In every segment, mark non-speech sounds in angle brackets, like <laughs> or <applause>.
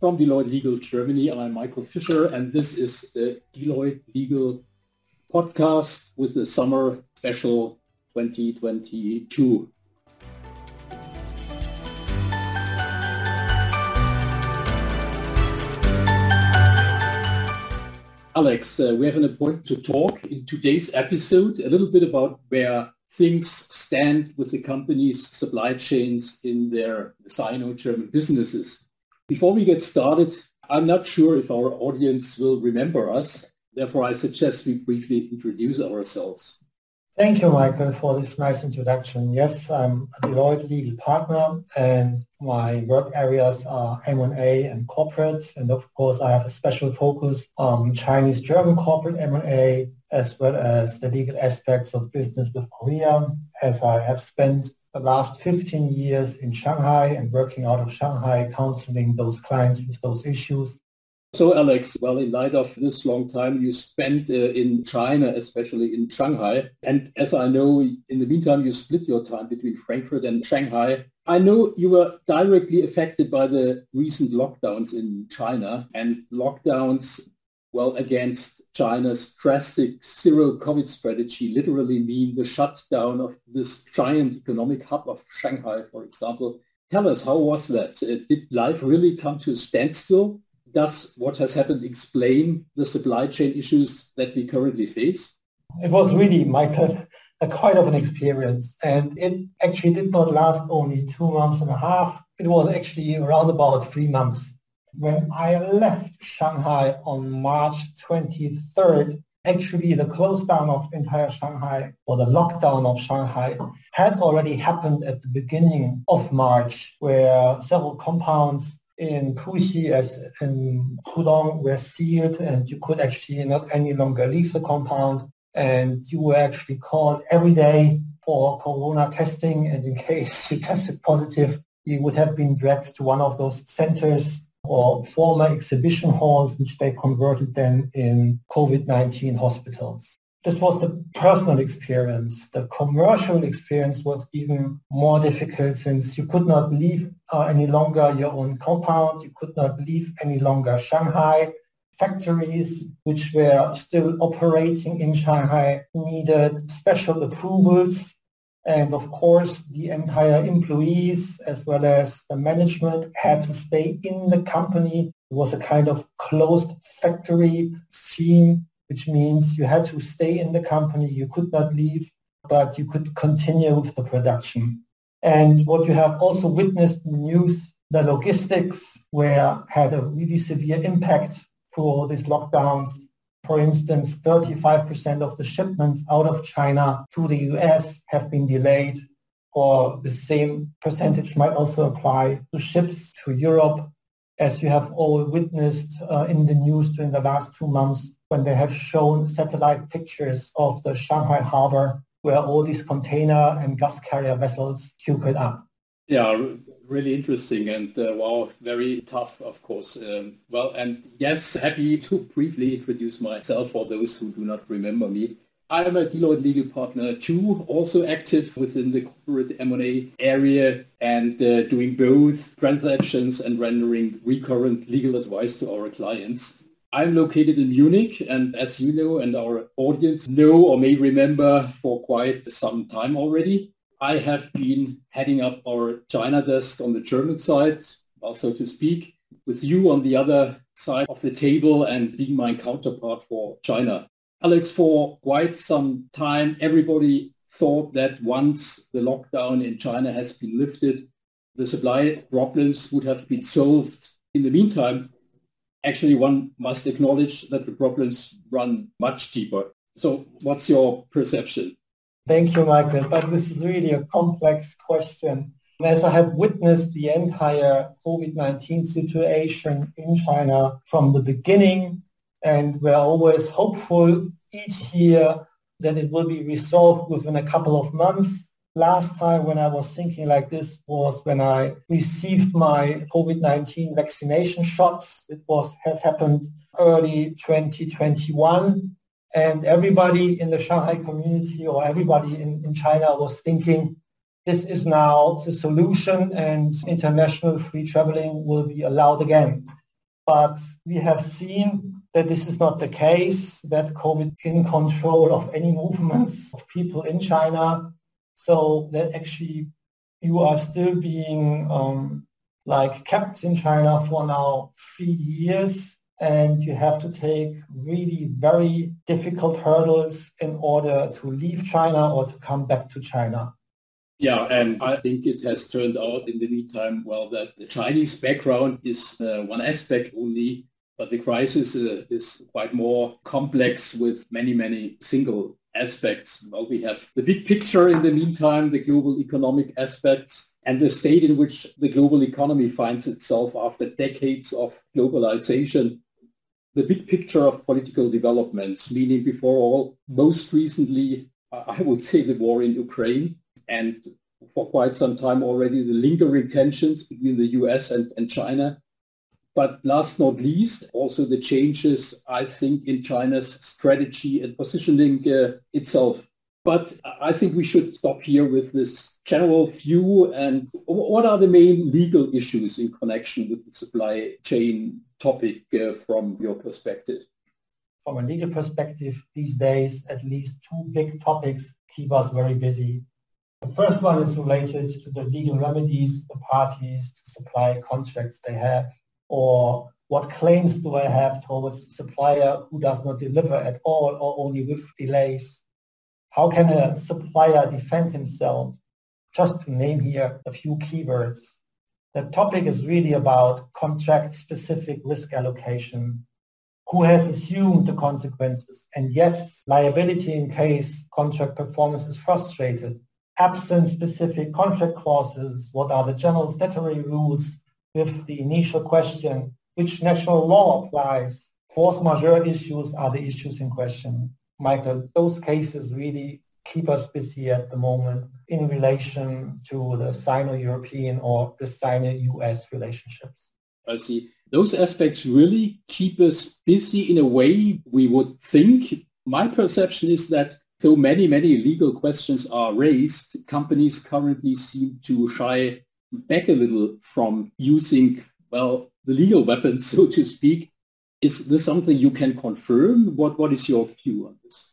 from Deloitte Legal Germany. I'm Michael Fischer, and this is the Deloitte Legal podcast with the summer special 2022. Alex, uh, we have an appointment to talk in today's episode a little bit about where things stand with the company's supply chains in their Sino-German businesses. Before we get started, I'm not sure if our audience will remember us. Therefore, I suggest we briefly introduce ourselves. Thank you, Michael, for this nice introduction. Yes, I'm a Deloitte legal partner and my work areas are M&A and corporate. And of course, I have a special focus on Chinese-German corporate M&A as well as the legal aspects of business with Korea as I have spent the last 15 years in Shanghai and working out of Shanghai, counseling those clients with those issues. So Alex, well, in light of this long time you spent uh, in China, especially in Shanghai, and as I know, in the meantime, you split your time between Frankfurt and Shanghai. I know you were directly affected by the recent lockdowns in China and lockdowns, well, against China's drastic zero COVID strategy literally mean the shutdown of this giant economic hub of Shanghai, for example. Tell us, how was that? Uh, did life really come to a standstill? does what has happened explain the supply chain issues that we currently face? It was really, Michael, a quite of an experience. And it actually did not last only two months and a half. It was actually around about three months. When I left Shanghai on March 23rd, actually the close down of entire Shanghai or the lockdown of Shanghai had already happened at the beginning of March where several compounds in Puxi as in Pudong were sealed and you could actually not any longer leave the compound. And you were actually called every day for corona testing. And in case <laughs> you tested positive you would have been dragged to one of those centers or former exhibition halls which they converted then in COVID-19 hospitals. This was the personal experience. The commercial experience was even more difficult since you could not leave uh, any longer your own compound. You could not leave any longer Shanghai. Factories which were still operating in Shanghai needed special approvals. And of course, the entire employees as well as the management had to stay in the company. It was a kind of closed factory scene which means you had to stay in the company, you could not leave, but you could continue with the production. And what you have also witnessed in the news, the logistics where had a really severe impact for these lockdowns. For instance, 35% of the shipments out of China to the US have been delayed, or the same percentage might also apply to ships to Europe, as you have all witnessed uh, in the news during the last two months when they have shown satellite pictures of the Shanghai harbor where all these container and gas carrier vessels queued up. Yeah, really interesting and uh, wow, very tough, of course. Um, well, and yes, happy <laughs> to briefly introduce myself for those who do not remember me. I am a Deloitte legal partner too, also active within the corporate M&A area and uh, doing both transactions and rendering recurrent legal advice to our clients. I'm located in Munich, and as you know and our audience know or may remember for quite some time already, I have been heading up our China desk on the German side, so to speak, with you on the other side of the table and being my counterpart for China. Alex, for quite some time, everybody thought that once the lockdown in China has been lifted, the supply problems would have been solved. In the meantime, actually one must acknowledge that the problems run much deeper. So what's your perception? Thank you, Michael. But this is really a complex question. As I have witnessed the entire COVID-19 situation in China from the beginning, and we're always hopeful each year that it will be resolved within a couple of months last time when I was thinking like this was when I received my COVID-19 vaccination shots. It was has happened early 2021 and everybody in the Shanghai community or everybody in, in China was thinking this is now the solution and international free traveling will be allowed again. but we have seen that this is not the case, that COVID in control of any movements of people in China. So that actually you are still being um, like kept in China for now three years and you have to take really very difficult hurdles in order to leave China or to come back to China. Yeah, and I think it has turned out in the meantime, well, that the Chinese background is uh, one aspect only, but the crisis uh, is quite more complex with many, many single aspects. Well, we have the big picture in the meantime, the global economic aspects, and the state in which the global economy finds itself after decades of globalization the big picture of political developments, meaning before all, most recently, I would <laughs> say the war in Ukraine, and for quite some time already the lingering tensions between the US and, and China. But last not least, also the changes, I think, in China's strategy and positioning uh, itself. But I think we should stop here with this general view and what are the main legal issues in connection with the supply chain topic uh, from your perspective? From a legal perspective, these days, at least two big topics keep us very busy. The first one is related to the legal remedies the parties to supply contracts they have, or what claims do I have towards the supplier who does not deliver at all or only with delays? How can a supplier defend himself? Just to name here a few keywords. The topic is really about contract-specific risk allocation. Who has assumed the consequences? And yes, liability in case contract performance is frustrated. Absent specific contract clauses, what are the general statutory rules with the initial question, which national law applies? Force majeure issues are the issues in question. Michael, those cases really keep us busy at the moment in relation to the Sino-European or the Sino-US relationships. I see. Those aspects really keep us busy in a way we would think. My perception is that so many, many legal questions are raised, companies currently seem to shy back a little from using, well, the legal weapons, <laughs> so to speak. Is this something you can confirm? What, what is your view on this?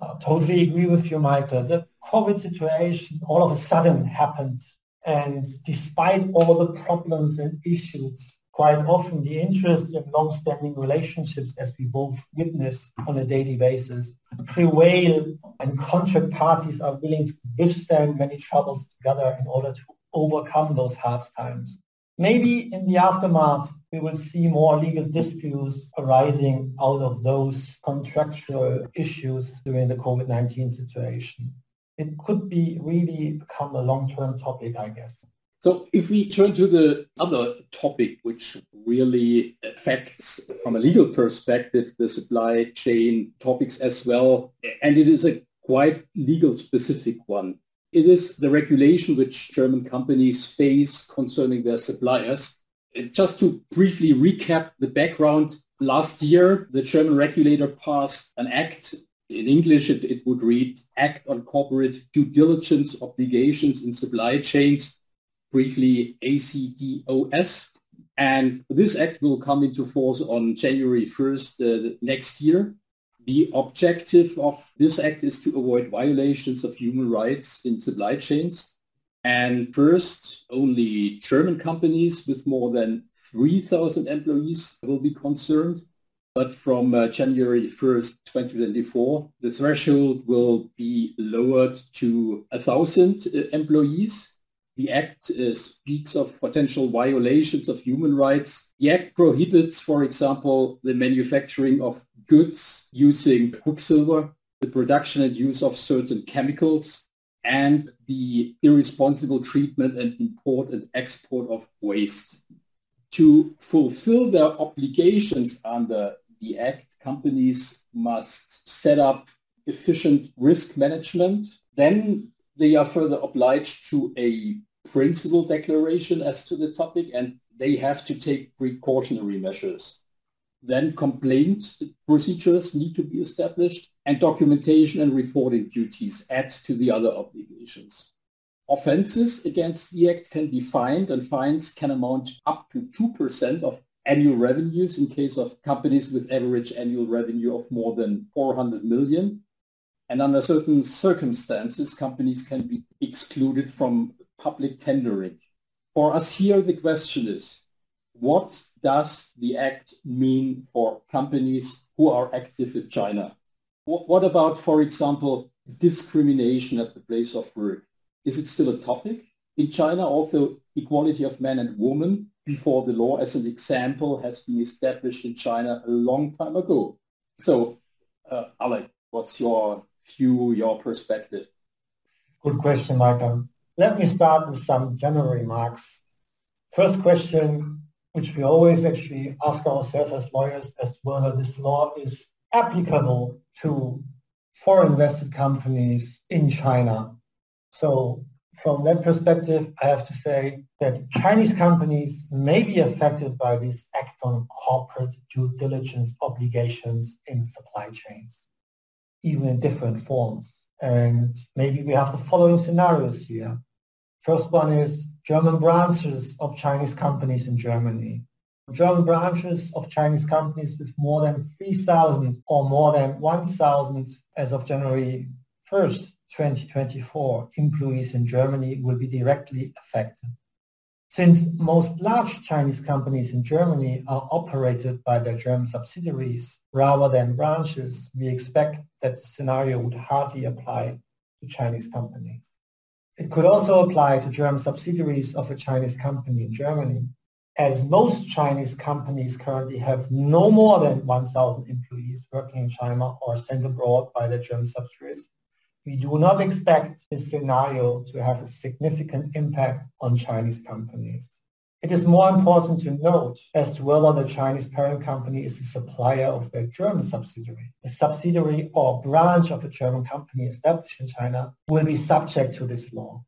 I totally agree with you, Michael. The COVID situation all of a sudden happened. And despite all the problems and issues, quite often the interest in long-standing relationships, as we both witness on a daily basis, prevail and contract parties are willing to withstand many troubles together in order to overcome those hard times. Maybe in the aftermath, we will see more legal disputes arising out of those contractual issues during the COVID-19 situation. It could be really become a long-term topic, I guess. So if we turn to the other topic, which really affects from a legal perspective the supply chain topics as well, and it is a quite legal specific one. It is the regulation which German companies face concerning their suppliers just to briefly recap the background, last year the German regulator passed an act. In English, it, it would read Act on Corporate Due Diligence Obligations in Supply Chains, briefly ACDOS. And this act will come into force on January 1st uh, next year. The objective of this act is to avoid violations of human rights in supply chains and first, only German companies with more than 3,000 employees will be concerned. But from uh, January 1st, 2024, the threshold will be lowered to 1,000 uh, employees. The Act uh, speaks of potential violations of human rights. The Act prohibits, for example, the manufacturing of goods using quicksilver, the production and use of certain chemicals, and the irresponsible treatment and import and export of waste. To fulfill their obligations under the Act, companies must set up efficient risk management. Then they are further obliged to a principle declaration as to the topic and they have to take precautionary measures. Then complaint procedures need to be established and documentation and reporting duties add to the other obligations. Offenses against the Act can be fined and fines can amount up to 2% of annual revenues in case of companies with average annual revenue of more than 400 million. And under certain circumstances, companies can be excluded from public tendering. For us here, the question is, what does the act mean for companies who are active in China? What about, for example, discrimination at the place of work? Is it still a topic? In China, also equality of men and women before the law, as an example, has been established in China a long time ago. So, uh, Alec, what's your view, your perspective? Good question, Michael. Let me start with some general remarks. First question, which we always actually ask ourselves as lawyers as to whether this law is applicable to foreign invested companies in China. So from that perspective, I have to say that Chinese companies may be affected by this act on corporate due diligence obligations in supply chains, even in different forms. And maybe we have the following scenarios here. First one is German branches of Chinese companies in Germany. German branches of Chinese companies with more than 3,000 or more than 1,000 as of January 1st, 2024 employees in Germany will be directly affected. Since most large Chinese companies in Germany are operated by their German subsidiaries rather than branches, we expect that the scenario would hardly apply to Chinese companies. It could also apply to German subsidiaries of a Chinese company in Germany, as most Chinese companies currently have no more than 1,000 employees working in China or sent abroad by their German subsidiaries we do not expect this scenario to have a significant impact on Chinese companies. It is more important to note as to whether the Chinese parent company is a supplier of their German subsidiary. A subsidiary or branch of a German company established in China will be subject to this law.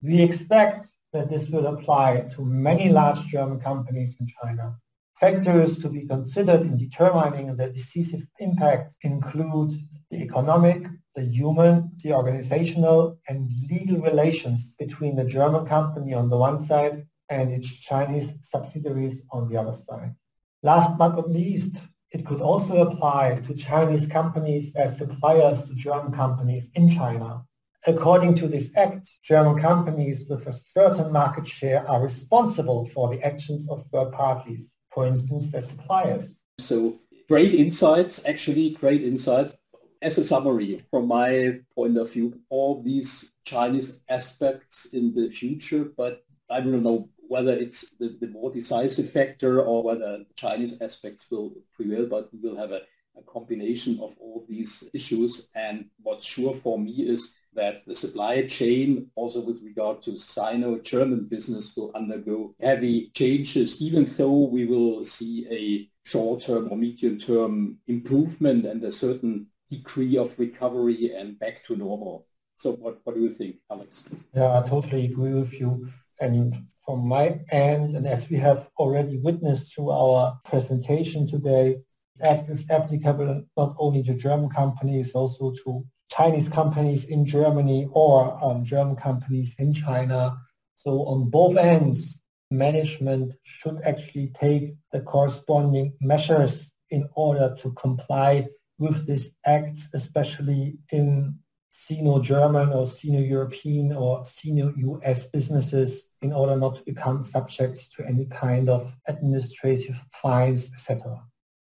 We expect that this will apply to many large German companies in China. Factors to be considered in determining the decisive impact include the economic, the human, the organizational and legal relations between the German company on the one side and its Chinese subsidiaries on the other side. Last but not least, it could also apply to Chinese companies as suppliers to German companies in China. According to this act, German companies with a certain market share are responsible for the actions of third parties, for instance, their suppliers. So great insights, actually great insights as a summary, from my point of view, all these Chinese aspects in the future, but I don't know whether it's the, the more decisive factor or whether Chinese aspects will prevail, but we will have a, a combination of all these issues. And what's sure for me is that the supply chain, also with regard to Sino-German business, will undergo heavy changes, even though we will see a short-term or medium-term improvement and a certain degree of recovery and back to normal. So what, what do you think, Alex? Yeah, I totally agree with you. And from my end, and as we have already witnessed through our presentation today, this Act is applicable not only to German companies, also to Chinese companies in Germany or um, German companies in China. So on both ends, management should actually take the corresponding measures in order to comply with this act, especially in Sino-German or Sino-European or Sino-US businesses in order not to become subject to any kind of administrative fines, etc.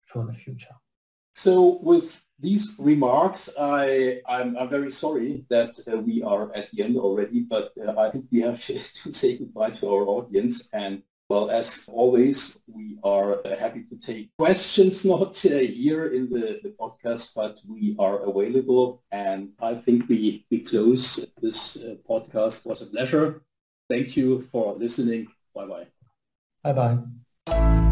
for the future. So with these remarks, I, I'm, I'm very sorry that uh, we are at the end already, but uh, I think we have <laughs> to say goodbye to our audience and well, as always, we are uh, happy to take questions, not uh, here in the, the podcast, but we are available. And I think we, we close this uh, podcast. It was a pleasure. Thank you for listening. Bye-bye. Bye-bye.